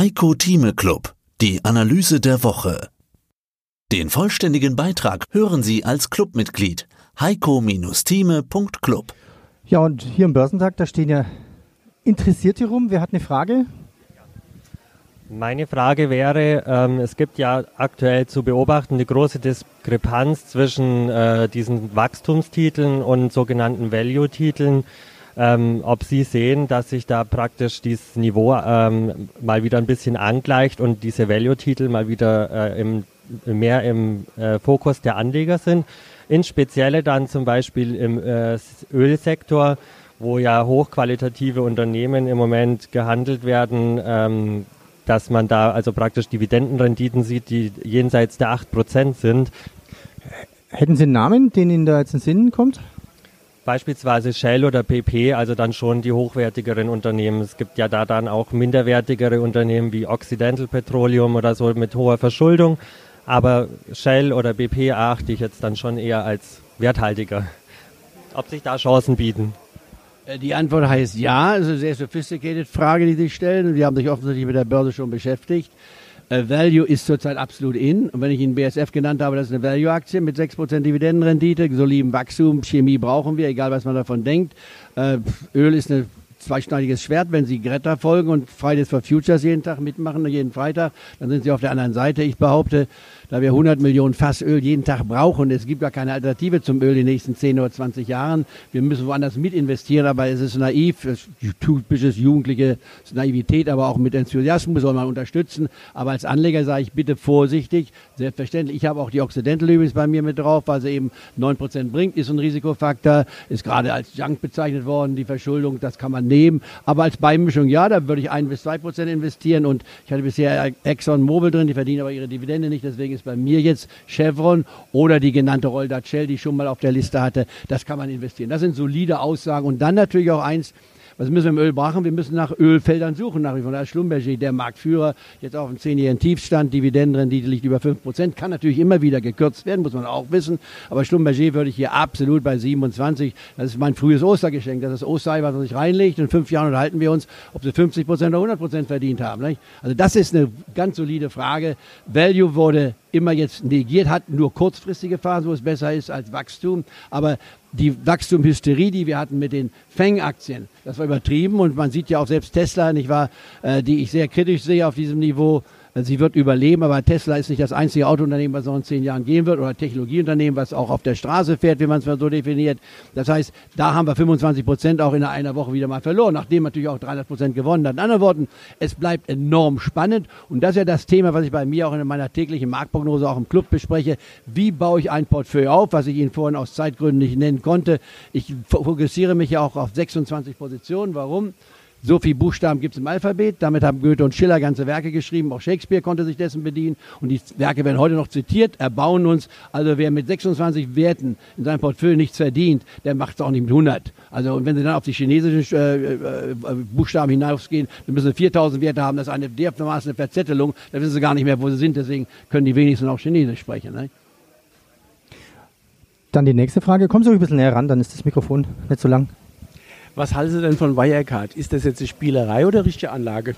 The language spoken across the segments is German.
Heiko Thieme Club, die Analyse der Woche. Den vollständigen Beitrag hören Sie als Clubmitglied heiko-thieme.club. Ja, und hier im Börsentag, da stehen ja Interessierte rum. Wer hat eine Frage? Meine Frage wäre, ähm, es gibt ja aktuell zu beobachten eine große Diskrepanz zwischen äh, diesen Wachstumstiteln und sogenannten Value-Titeln. Ähm, ob Sie sehen, dass sich da praktisch dieses Niveau ähm, mal wieder ein bisschen angleicht und diese Value-Titel mal wieder äh, im, mehr im äh, Fokus der Anleger sind. Insbesondere dann zum Beispiel im äh, Ölsektor, wo ja hochqualitative Unternehmen im Moment gehandelt werden, ähm, dass man da also praktisch Dividendenrenditen sieht, die jenseits der 8% sind. Hätten Sie einen Namen, den Ihnen da jetzt in den Sinn kommt? Beispielsweise Shell oder PP, also dann schon die hochwertigeren Unternehmen. Es gibt ja da dann auch minderwertigere Unternehmen wie Occidental Petroleum oder so mit hoher Verschuldung. Aber Shell oder BP achte ich jetzt dann schon eher als werthaltiger. Ob sich da Chancen bieten? Äh, die Antwort heißt ja. Es ist eine sehr sophisticated Frage, die Sie stellen. Und die haben sich offensichtlich mit der Börse schon beschäftigt. Uh, Value ist zurzeit absolut in. Und wenn ich Ihnen BSF genannt habe, das ist eine Value-Aktie mit 6% Dividendenrendite, solidem Wachstum, Chemie brauchen wir, egal was man davon denkt. Uh, Öl ist ein zweischneidiges Schwert. Wenn Sie Greta folgen und Fridays for Futures jeden Tag mitmachen, jeden Freitag, dann sind Sie auf der anderen Seite. Ich behaupte, da wir 100 Millionen Fass Öl jeden Tag brauchen. Es gibt ja keine Alternative zum Öl in den nächsten 10 oder 20 Jahren. Wir müssen woanders mit investieren, aber es ist naiv, typisches jugendliche Naivität, aber auch mit Enthusiasmus soll man unterstützen. Aber als Anleger sage ich bitte vorsichtig. Selbstverständlich, ich habe auch die Occidental übrigens bei mir mit drauf, weil sie eben 9% bringt, ist ein Risikofaktor, ist gerade als Junk bezeichnet worden, die Verschuldung, das kann man nehmen. Aber als Beimischung, ja, da würde ich 1 bis 2% investieren und ich hatte bisher Exxon Mobil drin, die verdienen aber ihre Dividende nicht, deswegen ist bei mir jetzt Chevron oder die genannte Roldat Shell, die ich schon mal auf der Liste hatte. Das kann man investieren. Das sind solide Aussagen. Und dann natürlich auch eins, was müssen wir im Öl machen? Wir müssen nach Ölfeldern suchen, nach wie vor. Da ist Schlumberger, der Marktführer, jetzt auf einem zehnjährigen Tiefstand, Dividendenrendite liegt über 5%, kann natürlich immer wieder gekürzt werden, muss man auch wissen. Aber Schlumberger würde ich hier absolut bei 27, das ist mein frühes Ostergeschenk, das ist Osterei, was er sich reinlegt. In fünf Jahren unterhalten wir uns, ob sie 50% oder 100% verdient haben. Nicht? Also das ist eine ganz solide Frage. Value wurde immer jetzt negiert, hat nur kurzfristige Phasen, wo es besser ist als Wachstum. Aber die Wachstumhysterie, die wir hatten mit den Fang-Aktien, das war übertrieben und man sieht ja auch selbst Tesla, nicht wahr, äh, die ich sehr kritisch sehe auf diesem Niveau, Sie wird überleben, aber Tesla ist nicht das einzige Autounternehmen, was noch in zehn Jahren gehen wird, oder Technologieunternehmen, was auch auf der Straße fährt, wie man es mal so definiert. Das heißt, da haben wir 25 Prozent auch in einer Woche wieder mal verloren, nachdem natürlich auch 300 Prozent gewonnen hat. In anderen Worten, es bleibt enorm spannend und das ist ja das Thema, was ich bei mir auch in meiner täglichen Marktprognose auch im Club bespreche. Wie baue ich ein Portfolio auf, was ich Ihnen vorhin aus Zeitgründen nicht nennen konnte. Ich fokussiere mich ja auch auf 26 Positionen. Warum? So viele Buchstaben gibt es im Alphabet. Damit haben Goethe und Schiller ganze Werke geschrieben. Auch Shakespeare konnte sich dessen bedienen. Und die Werke werden heute noch zitiert, erbauen uns. Also wer mit 26 Werten in seinem Portfolio nichts verdient, der macht es auch nicht mit 100. Also und wenn Sie dann auf die chinesischen äh, äh, Buchstaben hinausgehen, dann müssen Sie 4000 Werte haben. Das ist eine dermaßen Verzettelung. Da wissen Sie gar nicht mehr, wo Sie sind. Deswegen können die wenigsten auch Chinesisch sprechen. Ne? Dann die nächste Frage. Kommen Sie ruhig ein bisschen näher ran, dann ist das Mikrofon nicht so lang. Was halten Sie denn von Wirecard? Ist das jetzt eine Spielerei oder richtige Anlage?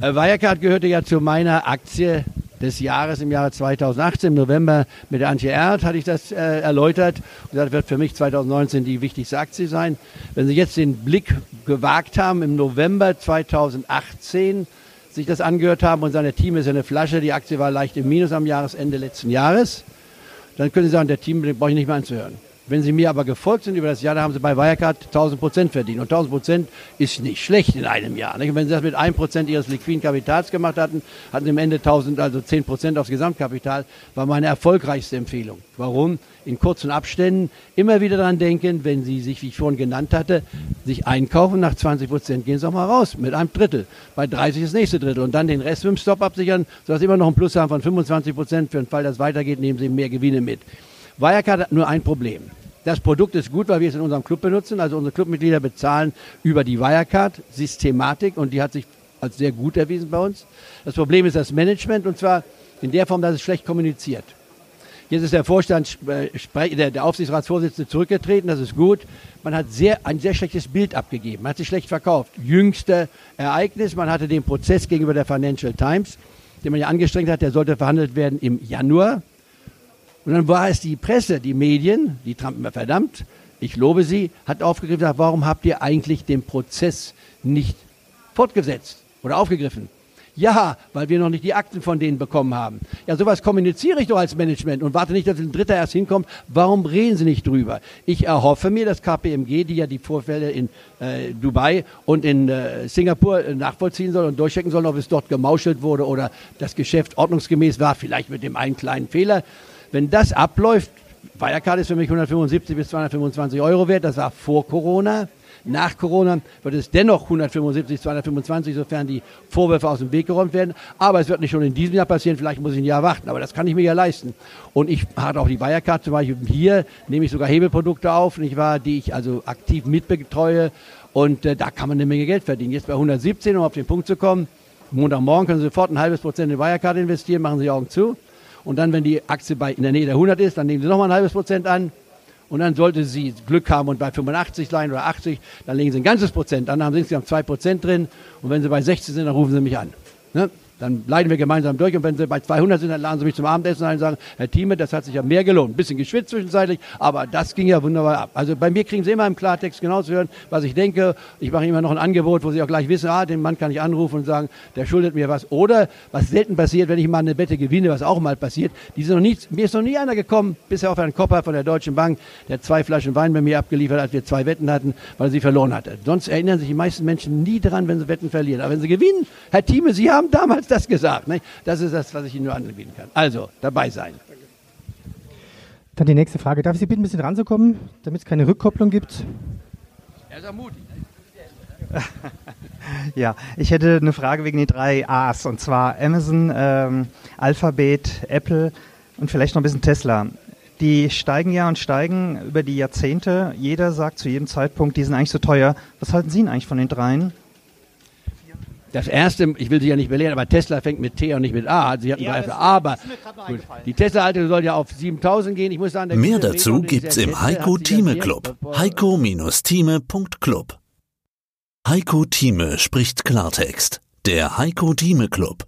Äh, Wirecard gehörte ja zu meiner Aktie des Jahres im Jahre 2018. Im November mit der Antje Erd hatte ich das äh, erläutert. Und das wird für mich 2019 die wichtigste Aktie sein. Wenn Sie jetzt den Blick gewagt haben, im November 2018 sich das angehört haben und seine Team ist eine Flasche, die Aktie war leicht im Minus am Jahresende letzten Jahres, dann können Sie sagen, der Team brauche ich nicht mehr anzuhören. Wenn Sie mir aber gefolgt sind über das Jahr, da haben Sie bei Wirecard 1000 Prozent verdient. Und 1000 Prozent ist nicht schlecht in einem Jahr. Nicht? Und wenn Sie das mit 1 Prozent Ihres liquiden Kapitals gemacht hatten, hatten Sie am Ende 1000, also 10 Prozent aufs Gesamtkapital, war meine erfolgreichste Empfehlung. Warum? In kurzen Abständen immer wieder daran denken, wenn Sie sich, wie ich vorhin genannt hatte, sich einkaufen, nach 20 Prozent gehen Sie auch mal raus, mit einem Drittel. Bei 30 das nächste Drittel. Und dann den Rest mit dem Stop absichern, sodass Sie immer noch einen Plus haben von 25 Prozent. Für den Fall, dass es weitergeht, nehmen Sie mehr Gewinne mit. Wirecard hat nur ein Problem. Das Produkt ist gut, weil wir es in unserem Club benutzen. Also unsere Clubmitglieder bezahlen über die Wirecard-Systematik und die hat sich als sehr gut erwiesen bei uns. Das Problem ist das Management und zwar in der Form, dass es schlecht kommuniziert. Jetzt ist der Vorstand, äh, der, Aufsichtsratsvorsitzende zurückgetreten, das ist gut. Man hat sehr, ein sehr schlechtes Bild abgegeben, man hat sich schlecht verkauft. Jüngste Ereignis, man hatte den Prozess gegenüber der Financial Times, den man ja angestrengt hat, der sollte verhandelt werden im Januar. Und dann war es die Presse, die Medien, die Trump immer verdammt, ich lobe sie, hat aufgegriffen, gesagt, warum habt ihr eigentlich den Prozess nicht fortgesetzt oder aufgegriffen? Ja, weil wir noch nicht die Akten von denen bekommen haben. Ja, sowas kommuniziere ich doch als Management und warte nicht, dass ein Dritter erst hinkommt. Warum reden Sie nicht drüber? Ich erhoffe mir, dass KPMG, die ja die Vorfälle in äh, Dubai und in äh, Singapur äh, nachvollziehen soll und durchchecken soll, ob es dort gemauschelt wurde oder das Geschäft ordnungsgemäß war, vielleicht mit dem einen kleinen Fehler. Wenn das abläuft, Wirecard ist für mich 175 bis 225 Euro wert, das war vor Corona. Nach Corona wird es dennoch 175, 225, sofern die Vorwürfe aus dem Weg geräumt werden. Aber es wird nicht schon in diesem Jahr passieren, vielleicht muss ich ein Jahr warten, aber das kann ich mir ja leisten. Und ich hatte auch die Wirecard zum Beispiel hier, nehme ich sogar Hebelprodukte auf, nicht wahr, die ich also aktiv mitbetreue. Und äh, da kann man eine Menge Geld verdienen. Jetzt bei 117, um auf den Punkt zu kommen. Montagmorgen können Sie sofort ein halbes Prozent in Wirecard investieren, machen Sie die Augen zu. Und dann, wenn die Aktie bei, in der Nähe der 100 ist, dann nehmen Sie nochmal ein halbes Prozent an. Und dann sollte sie Glück haben und bei 85 sein oder 80, dann legen sie ein ganzes Prozent an, dann haben sie insgesamt zwei Prozent drin. Und wenn sie bei 60 sind, dann rufen sie mich an. Ne? Dann leiden wir gemeinsam durch und wenn sie bei 200 sind, dann laden sie mich zum Abendessen ein und sagen, Herr Thieme, das hat sich ja mehr gelohnt. Ein bisschen geschwitzt zwischenzeitlich, aber das ging ja wunderbar ab. Also bei mir kriegen sie immer im Klartext genau zu hören, was ich denke. Ich mache immer noch ein Angebot, wo sie auch gleich wissen, ah, den Mann kann ich anrufen und sagen, der schuldet mir was. Oder, was selten passiert, wenn ich mal eine Wette gewinne, was auch mal passiert, die sind noch nie, mir ist noch nie einer gekommen, bisher auf einen Kopper von der Deutschen Bank, der zwei Flaschen Wein bei mir abgeliefert hat, als wir zwei Wetten hatten, weil er sie verloren hatte. Sonst erinnern sich die meisten Menschen nie daran, wenn sie Wetten verlieren. Aber wenn sie gewinnen, Herr Thieme, Sie haben damals das gesagt. Ne? Das ist das, was ich Ihnen nur anbieten kann. Also, dabei sein. Dann die nächste Frage. Darf ich Sie bitten, ein bisschen ranzukommen, damit es keine Rückkopplung gibt? Er ist ermutigt. ja, ich hätte eine Frage wegen den drei A's und zwar Amazon, ähm, Alphabet, Apple und vielleicht noch ein bisschen Tesla. Die steigen ja und steigen über die Jahrzehnte. Jeder sagt zu jedem Zeitpunkt, die sind eigentlich so teuer. Was halten Sie denn eigentlich von den dreien? Das erste, ich will Sie ja nicht belehren, aber Tesla fängt mit T und nicht mit A. Sie hatten ja, das, aber gut, die Tesla-Alte soll ja auf 7000 gehen. Ich muss sagen, Mehr dazu gibt's im Heiko Thieme Club. Heiko-Thieme.club. Heiko Thieme spricht Klartext. Der Heiko Thieme Club.